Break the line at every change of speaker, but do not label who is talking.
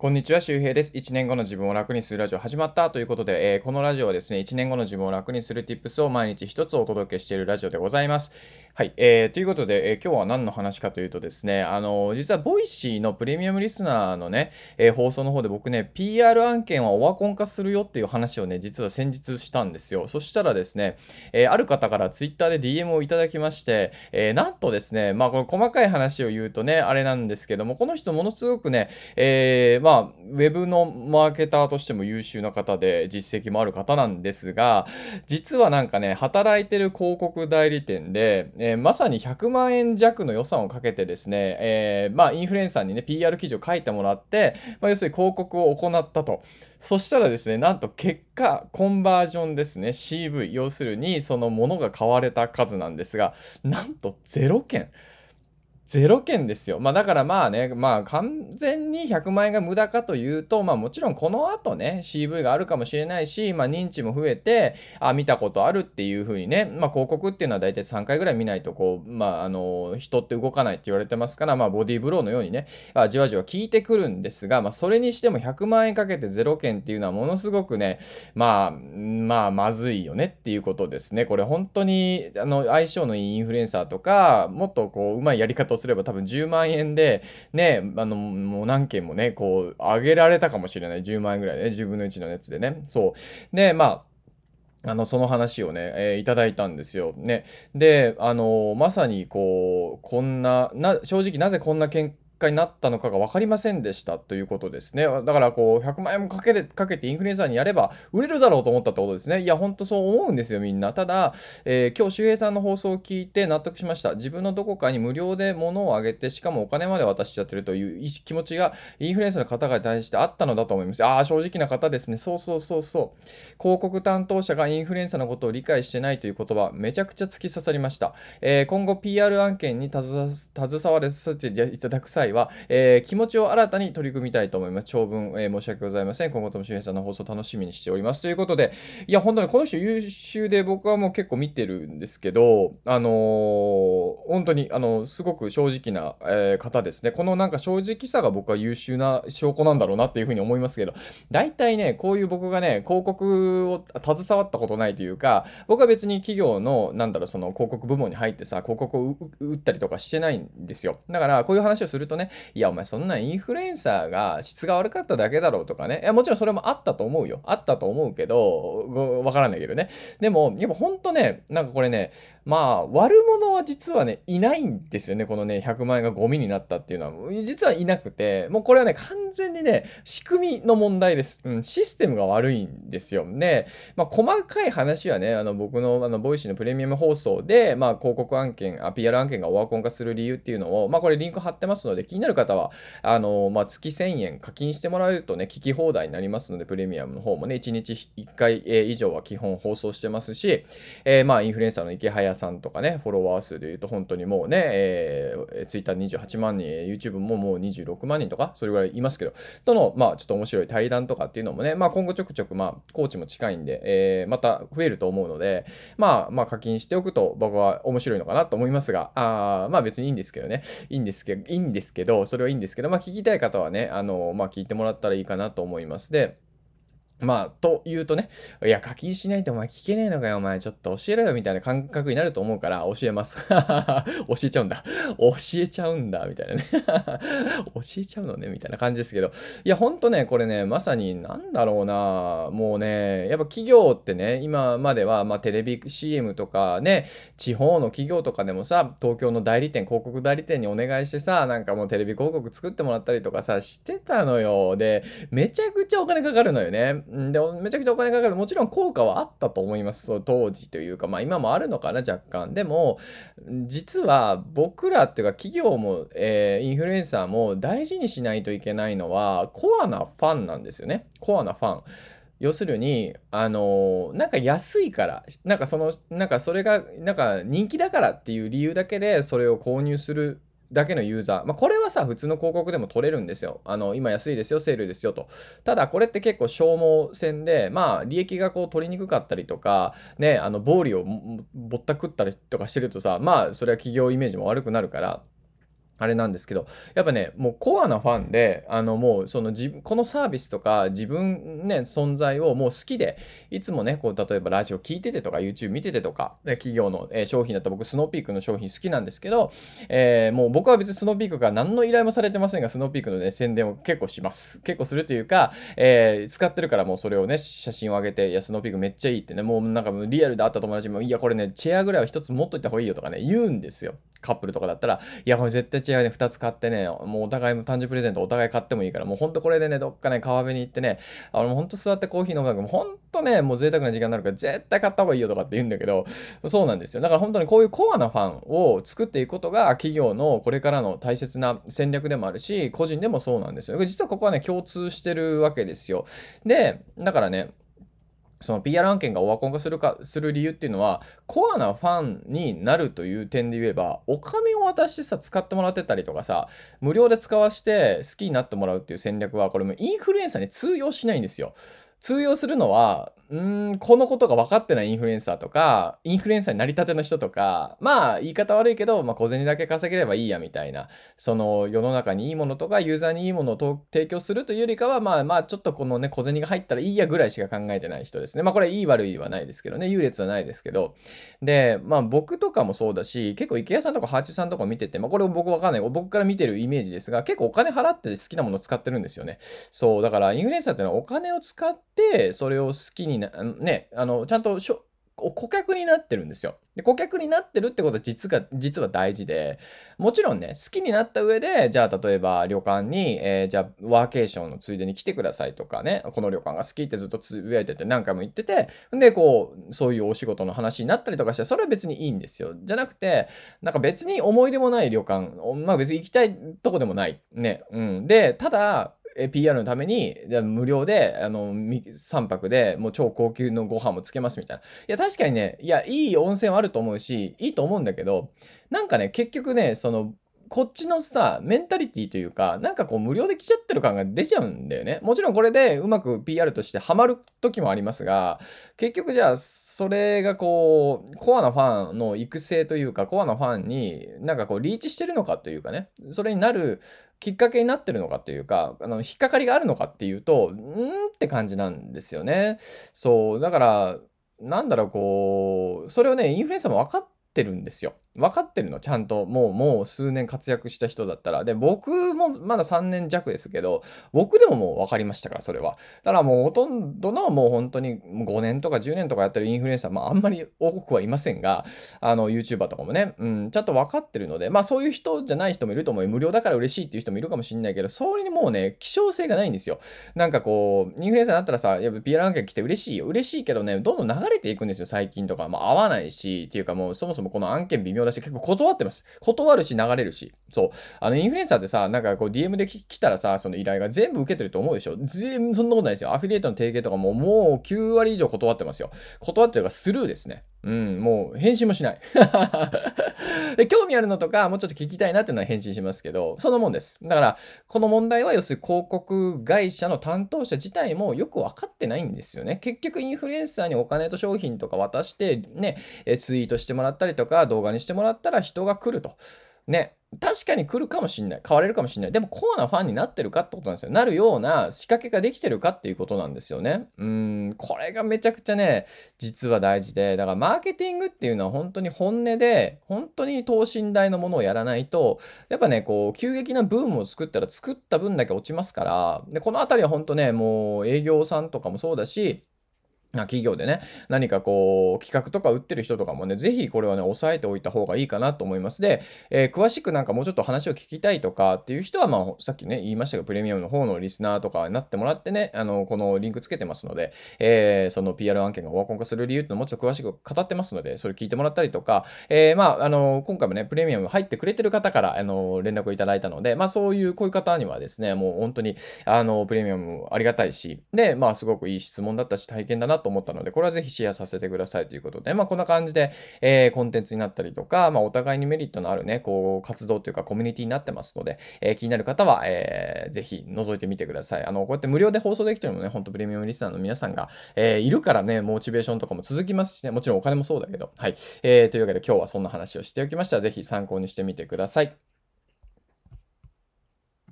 こんにちは、周平です。1年後の自分を楽にするラジオ始まったということで、えー、このラジオはですね、1年後の自分を楽にする tips を毎日一つお届けしているラジオでございます。はい、えー、ということで、えー、今日は何の話かというとですね、あのー、実は Voicy のプレミアムリスナーのね、えー、放送の方で僕ね、PR 案件はオワコン化するよっていう話をね、実は先日したんですよ。そしたらですね、えある方から Twitter で DM をいただきまして、えなんとですね、まあこの細かい話を言うとね、あれなんですけども、この人ものすごくね、えまあ、まあウェブのマーケターとしても優秀な方で実績もある方なんですが、実はなんかね、働いてる広告代理店で、えー、まさに100万円弱の予算をかけてですね、えー、まあ、インフルエンサーにね、PR 記事を書いてもらって、まあ、要するに広告を行ったと。そしたらですね、なんと結果、コンバージョンですね、CV、要するにそのものが買われた数なんですが、なんと0件。0件ですよ。まあだからまあね、まあ完全に100万円が無駄かというと、まあもちろんこの後ね、CV があるかもしれないし、まあ認知も増えて、あ、見たことあるっていうふうにね、まあ広告っていうのは大体3回ぐらい見ないと、こう、まああの、人って動かないって言われてますから、まあボディーブローのようにね、あじわじわ効いてくるんですが、まあそれにしても100万円かけて0件っていうのはものすごくね、まあ、まあまずいよねっていうことですね。これ本当に、あの、相性のいいインフルエンサーとか、もっとこう、うまいやり方をすれば多分10万円で、ね、あの、もう何件もね、こう、上げられたかもしれない。10万円ぐらいね、10分の1のやつでね。そう。で、まあ、あの、その話をね、えー、いただいたんですよ。ね。で、あのまさにこう、こんな、な、正直なぜこんなけ果になったのかが分かりませんでしたということですね。だからこう100万円もかけかけてインフルエンサーにやれば売れるだろうと思ったってことですね。いや、ほんとそう思うんですよ、みんな。ただ、えー、今日周平さんの放送を聞いて納得しました。自分のどこかに無料で物をあげて、しかもお金まで渡しちゃってるという気持ちがインフルエンサーの方々に対してあったのだと思います。ああ、正直な方ですね。そうそうそうそう。広告担当者がインフルエンサーのことを理解してないという言葉、めちゃくちゃ突き刺さりました。えー、今後 PR 案件に携わらせていただく際は、えー気持ちを新たに取り組みたいと思います。長文、えー、申し訳ございません。今後とも周平さんの放送楽しみにしております。ということで、いや、本当にこの人優秀で僕はもう結構見てるんですけど、あのー、本当に、あの、すごく正直な、え、方ですね。このなんか正直さが僕は優秀な証拠なんだろうなっていうふうに思いますけど、大体ね、こういう僕がね、広告を携わったことないというか、僕は別に企業の、なんだろう、その広告部門に入ってさ、広告を打ったりとかしてないんですよ。だから、こういう話をするとね、ねいや、お前そんなインフルエンサーが質が悪かっただけだろうとかね。いや、もちろんそれもあったと思うよ。あったと思うけど、わからないけどね。でも、やっぱほんとね、なんかこれね、まあ、悪者は実はね、いないんですよね。このね、100万円がゴミになったっていうのは。実はいなくて、もうこれはね、完全にね、仕組みの問題です。うん、システムが悪いんですよ。で、まあ、細かい話はね、あの、僕の、あの、 Voicy のプレミアム放送で、まあ、広告案件、PR 案件がオワコン化する理由っていうのを、まあ、これリンク貼ってますので、気になる方は、あの、まあ、月1000円課金してもらえるとね、聞き放題になりますので、プレミアムの方もね、1日1回、以上は基本放送してますし、えー、まあ、インフルエンサーの池早さんとかね、フォロワー数で言うと本当にもうね、えー、Twitter28 万人、YouTube ももう26万人とか、それぐらいいますけど、との、まあ、ちょっと面白い対談とかっていうのもね、まあ、今後ちょくちょく、まあ、コーチも近いんで、えー、また増えると思うので、まあ、まあ、課金しておくと僕は面白いのかなと思いますが、あまあ別にいいんですけどね、いいんですけど、いいんですけど、けどそれはいいんですけど、まあ聞きたい方はね、あの、まあ、聞いてもらったらいいかなと思います。で、まあ、と言うとね、いや、課金しないとお前聞けねえのかよ、お前。ちょっと教えろよ、みたいな感覚になると思うから、教えます。教えちゃうんだ。教えちゃうんだ、みたいなね。教えちゃうのね、みたいな感じですけど。いや、ほんとね、これね、まさに、なんだろうな、もうね、やっぱ企業ってね、今までは、まあ、テレビ CM とかね、地方の企業とかでもさ、東京の代理店、広告代理店にお願いしてさ、なんかもうテレビ広告作ってもらったりとかさ、してたのよ。で、めちゃくちゃお金かかるのよね。で、めちゃくちゃお金かかる。もちろん効果はあったと思います。そ当時というか、まあ今もあるのかな、若干。でも、実は僕らっていうか企業も、えー、インフルエンサーも大事にしないといけないのは、コアなファンなんですよね。コアなファン。要するに、あのー、なんか安いから、なんかその、なんかそれが、なんか人気だからっていう理由だけでそれを購入するだけのユーザー。まあ、これはさ、普通の広告でも取れるんですよ。あの、今安いですよ、セールですよと。ただ、これって結構消耗戦で、まあ、利益がこう取りにくかったりとか、ね、あの、暴利をぼったくったりとかしてるとさ、まあ、それは企業イメージも悪くなるから、あれなんですけど、やっぱね、もうコアなファンで、あのもうその自このサービスとか自分ね、存在をもう好きで、いつもね、こう例えばラジオ聞いててとか、YouTube 見ててとか、ね、企業の、えー、商品だと僕、スノーピークの商品好きなんですけど、えー、もう僕は別にスノーピークから何の依頼もされてませんが、スノーピークのね、宣伝を結構します。結構するというか、えー、使ってるからもうそれをね、写真を上げて、いや、スノーピークめっちゃいいってね、もうなんかリアルで会った友達も、いや、これね、チェアぐらいは一つ持っといた方がいいよとかね、言うんですよ。カップルとかだったら、いや、これ絶対違うね、2つ買ってね、もうお互い誕生日プレゼントお互い買ってもいいから、もうほんとこれでね、どっかね、川辺に行ってね、あの、ほんと座ってコーヒー飲むだけもほんとね、もう贅沢な時間になるから、絶対買った方がいいよとかって言うんだけど、そうなんですよ。だから本当にこういうコアなファンを作っていくことが、企業のこれからの大切な戦略でもあるし、個人でもそうなんですよ。実はここはね、共通してるわけですよ。で、だからね、その PR 案件がオワコン化するか、する理由っていうのは、コアなファンになるという点で言えば、お金を渡してさ、使ってもらってたりとかさ、無料で使わして好きになってもらうっていう戦略は、これもインフルエンサーに通用しないんですよ。通用するのは、うん、このことが分かってないインフルエンサーとか、インフルエンサーになりたての人とか、まあ、言い方悪いけど、まあ、小銭だけ稼げればいいやみたいな、その世の中にいいものとか、ユーザーにいいものを提供するというよりかは、まあまあ、ちょっとこのね、小銭が入ったらいいやぐらいしか考えてない人ですね。まあ、これいい悪いはないですけどね、優劣はないですけど。で、まあ、僕とかもそうだし、結構池谷さんとかハーチューさんとか見てて、まあ、これ僕わかんない。僕から見てるイメージですが、結構お金払って好きなもの使ってるんですよね。そう、だからインフルエンサーっていうのはお金を使って、それを好きにな、ね、あの、ちゃんとしょ顧客になってるんですよ。で顧客になってるってことは実が実は大事でもちろんね好きになった上でじゃあ例えば旅館に、えー、じゃあワーケーションのついでに来てくださいとかねこの旅館が好きってずっとつぶやいてて何回も言っててでこうそういうお仕事の話になったりとかしてそれは別にいいんですよ。じゃなくてなんか別に思い出もない旅館まあ別に行きたいとこでもない。ねうん。でただ PR のために、じゃ無料で、あの、3泊でもう超高級のご飯もつけますみたいな。いや、確かにね、いや、いい温泉はあると思うし、いいと思うんだけど、なんかね、結局ね、その、こっちのさ、メンタリティというか、なんかこう無料で来ちゃってる感が出ちゃうんだよね。もちろんこれでうまく PR としてハマる時もありますが、結局じゃあ、それがこう、コアなファンの育成というか、コアなファンになんかこうリーチしてるのかというかね、それになるきっかけになってるのかというか、あの、引っかかりがあるのかっていうと、んって感じなんですよね。そう、だから、なんだろう、こう、それをね、インフルエンサーも分かってるんですよ。分かってるの、ちゃんと。もう、もう数年活躍した人だったら。で、僕もまだ3年弱ですけど、僕でももう分かりましたから、それは。だからもうほとんどのもう本当に5年とか10年とかやってるインフルエンサー、まああんまり多くはいませんが、あの、YouTuber とかもね、うん、ちゃんと分かってるので、まあそういう人じゃない人もいると思う無料だから嬉しいっていう人もいるかもしれないけど、それにもうね、希少性がないんですよ。なんかこう、インフルエンサーになったらさ、やっぱ PR 案件来て嬉しいよ。嬉しいけどね、どんどん流れていくんですよ、最近とか。まあ合わないし、っていうかもうそもそもこの案件微妙私、結構断ってます。断るし流れるし。そう。あの、インフルエンサーってさ、なんかこう DM で来たらさ、その依頼が全部受けてると思うでしょ？全部そんなことないですよ。アフィリエイトの提携とかももう9割以上断ってますよ。断ってるかスルーですね。うん、もう返信もしない。で興味あるのとか、もうちょっと聞きたいなっていうのは返信しますけど、そのもんです。だから、この問題は要するに広告会社の担当者自体もよく分かってないんですよね。結局インフルエンサーにお金と商品とか渡して、ね、ツイートしてもらったりとか、動画にしてもらったら人が来ると。ね、確かに来るかもしんない。買われるかもしんない。でもコアなファンになってるかってことなんですよ。なるような仕掛けができてるかっていうことなんですよね。うん、これがめちゃくちゃね、実は大事で、だからマーケティングっていうのは本当に本音で、本当に等身大のものをやらないと、やっぱね、こう、急激なブームを作ったら作った分だけ落ちますから、で、このあたりは本当ね、もう営業さんとかもそうだし、企業でね、何かこう、企画とか売ってる人とかもね、ぜひこれはね、押さえておいた方がいいかなと思います。で、えー、詳しくなんかもうちょっと話を聞きたいとかっていう人は、まあ、さっきね、言いましたが、プレミアムの方のリスナーとかになってもらってね、あの、このリンクつけてますので、えー、その PR 案件がオワコン化する理由ってのもうちょっと詳しく語ってますので、それ聞いてもらったりとか、えー、まあ、あの、今回もね、プレミアム入ってくれてる方から、あの、連絡をいただいたので、まあ、そういう、こういう方にはですね、もう本当に、あの、プレミアムありがたいし、で、まあ、すごくいい質問だったし、体験だなと思ったので、これはぜひシェアさせてくださいということで、まあ、こんな感じで、えー、コンテンツになったりとか、まあ、お互いにメリットのあるね、こう、活動というかコミュニティになってますので、えー、気になる方は、えー、ぜひ覗いてみてください。あの、こうやって無料で放送できてるのもね、ほんとプレミアムリスナーの皆さんが、えー、いるからね、モチベーションとかも続きますしね、もちろんお金もそうだけど、はい。えー、というわけで今日はそんな話をしておきました。ぜひ参考にしてみてください。